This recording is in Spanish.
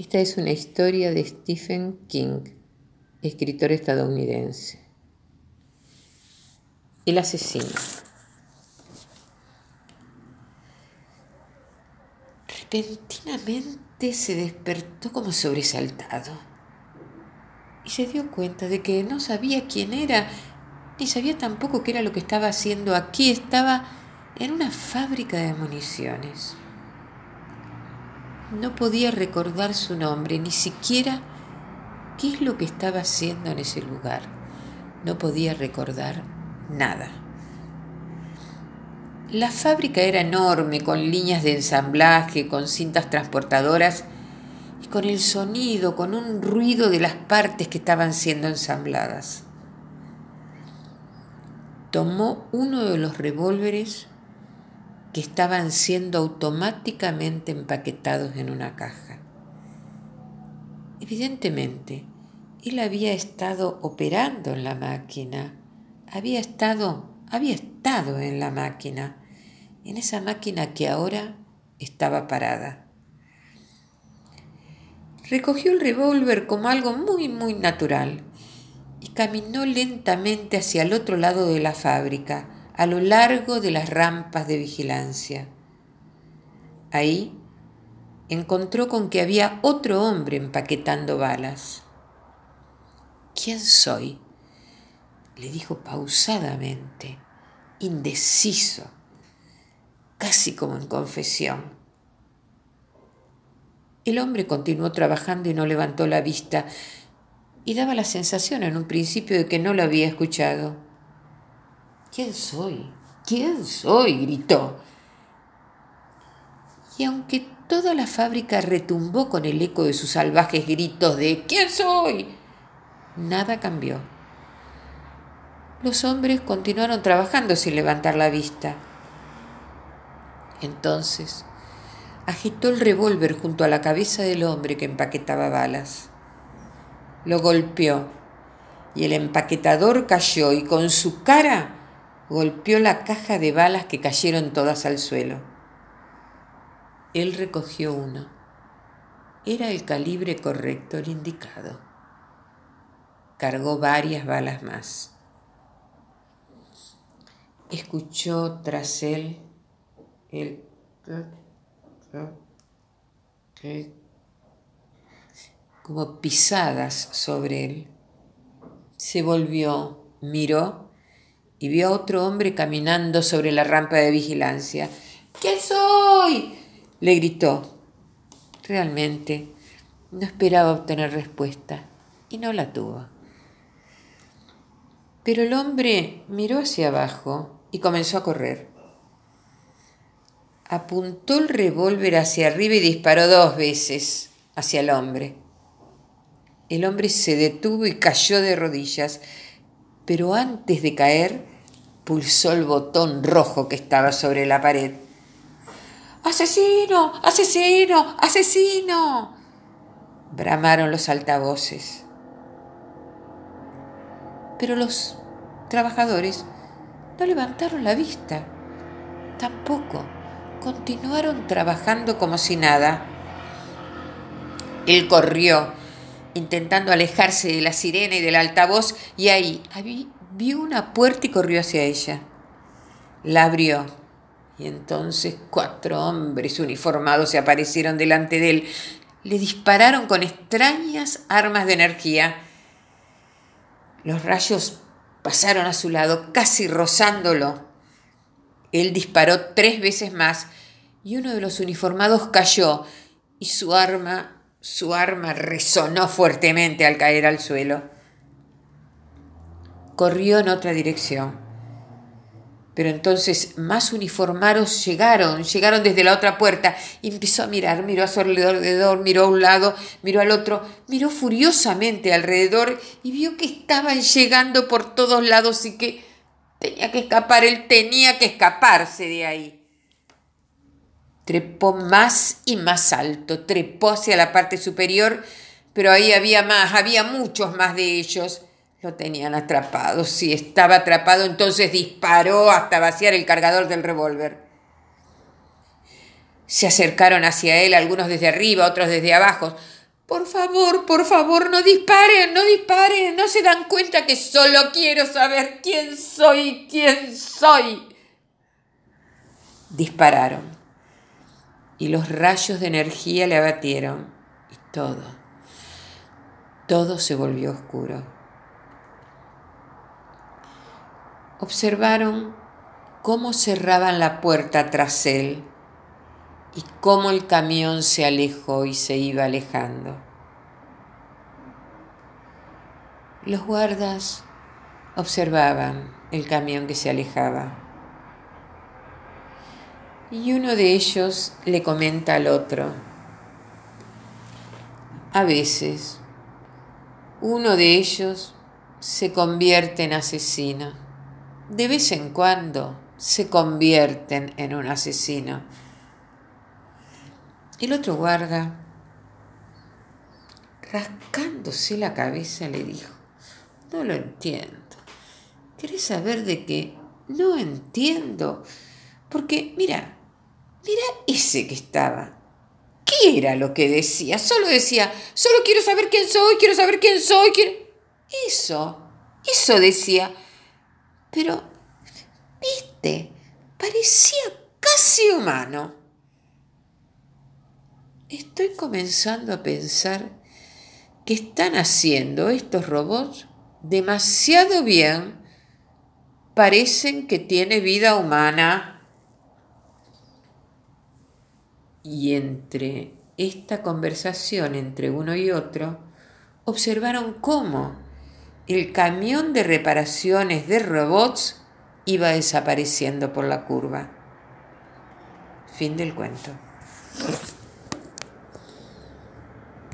Esta es una historia de Stephen King, escritor estadounidense. El asesino. Repentinamente se despertó como sobresaltado y se dio cuenta de que no sabía quién era, ni sabía tampoco qué era lo que estaba haciendo aquí. Estaba en una fábrica de municiones. No podía recordar su nombre, ni siquiera qué es lo que estaba haciendo en ese lugar. No podía recordar nada. La fábrica era enorme, con líneas de ensamblaje, con cintas transportadoras y con el sonido, con un ruido de las partes que estaban siendo ensambladas. Tomó uno de los revólveres que estaban siendo automáticamente empaquetados en una caja. Evidentemente, él había estado operando en la máquina, había estado, había estado en la máquina, en esa máquina que ahora estaba parada. Recogió el revólver como algo muy, muy natural y caminó lentamente hacia el otro lado de la fábrica, a lo largo de las rampas de vigilancia. Ahí encontró con que había otro hombre empaquetando balas. ¿Quién soy? le dijo pausadamente, indeciso, casi como en confesión. El hombre continuó trabajando y no levantó la vista, y daba la sensación en un principio de que no lo había escuchado. ¿Quién soy? ¿Quién soy? gritó. Y aunque toda la fábrica retumbó con el eco de sus salvajes gritos de ¿Quién soy? Nada cambió. Los hombres continuaron trabajando sin levantar la vista. Entonces, agitó el revólver junto a la cabeza del hombre que empaquetaba balas. Lo golpeó y el empaquetador cayó y con su cara golpeó la caja de balas que cayeron todas al suelo. Él recogió uno. Era el calibre correcto, el indicado. Cargó varias balas más. Escuchó tras él el como pisadas sobre él. Se volvió, miró y vio a otro hombre caminando sobre la rampa de vigilancia. ¿Quién soy? le gritó. Realmente no esperaba obtener respuesta y no la tuvo. Pero el hombre miró hacia abajo y comenzó a correr. Apuntó el revólver hacia arriba y disparó dos veces hacia el hombre. El hombre se detuvo y cayó de rodillas, pero antes de caer pulsó el botón rojo que estaba sobre la pared. ¡Asesino! ¡Asesino! ¡Asesino! bramaron los altavoces. Pero los trabajadores no levantaron la vista. Tampoco. Continuaron trabajando como si nada. Él corrió, intentando alejarse de la sirena y del altavoz, y ahí, vio una puerta y corrió hacia ella. La abrió y entonces cuatro hombres uniformados se aparecieron delante de él. Le dispararon con extrañas armas de energía. Los rayos pasaron a su lado, casi rozándolo. Él disparó tres veces más y uno de los uniformados cayó y su arma, su arma resonó fuertemente al caer al suelo corrió en otra dirección. Pero entonces más uniformados llegaron, llegaron desde la otra puerta y empezó a mirar, miró a su alrededor, miró a un lado, miró al otro, miró furiosamente alrededor y vio que estaban llegando por todos lados y que tenía que escapar, él tenía que escaparse de ahí. Trepó más y más alto, trepó hacia la parte superior, pero ahí había más, había muchos más de ellos. Lo tenían atrapado. Si estaba atrapado, entonces disparó hasta vaciar el cargador del revólver. Se acercaron hacia él, algunos desde arriba, otros desde abajo. por favor, por favor, no disparen, no disparen, no se dan cuenta que solo quiero saber quién soy, quién soy. Dispararon y los rayos de energía le abatieron y todo, todo se volvió oscuro. Observaron cómo cerraban la puerta tras él y cómo el camión se alejó y se iba alejando. Los guardas observaban el camión que se alejaba. Y uno de ellos le comenta al otro, a veces uno de ellos se convierte en asesino. De vez en cuando se convierten en un asesino. El otro guarda, rascándose la cabeza, le dijo, no lo entiendo. ¿Querés saber de qué? No entiendo. Porque, mira, mira ese que estaba. ¿Qué era lo que decía? Solo decía, solo quiero saber quién soy, quiero saber quién soy. Quiero... Eso, eso decía. Pero, viste, parecía casi humano. Estoy comenzando a pensar que están haciendo estos robots demasiado bien. Parecen que tiene vida humana. Y entre esta conversación entre uno y otro, observaron cómo el camión de reparaciones de robots iba desapareciendo por la curva. Fin del cuento.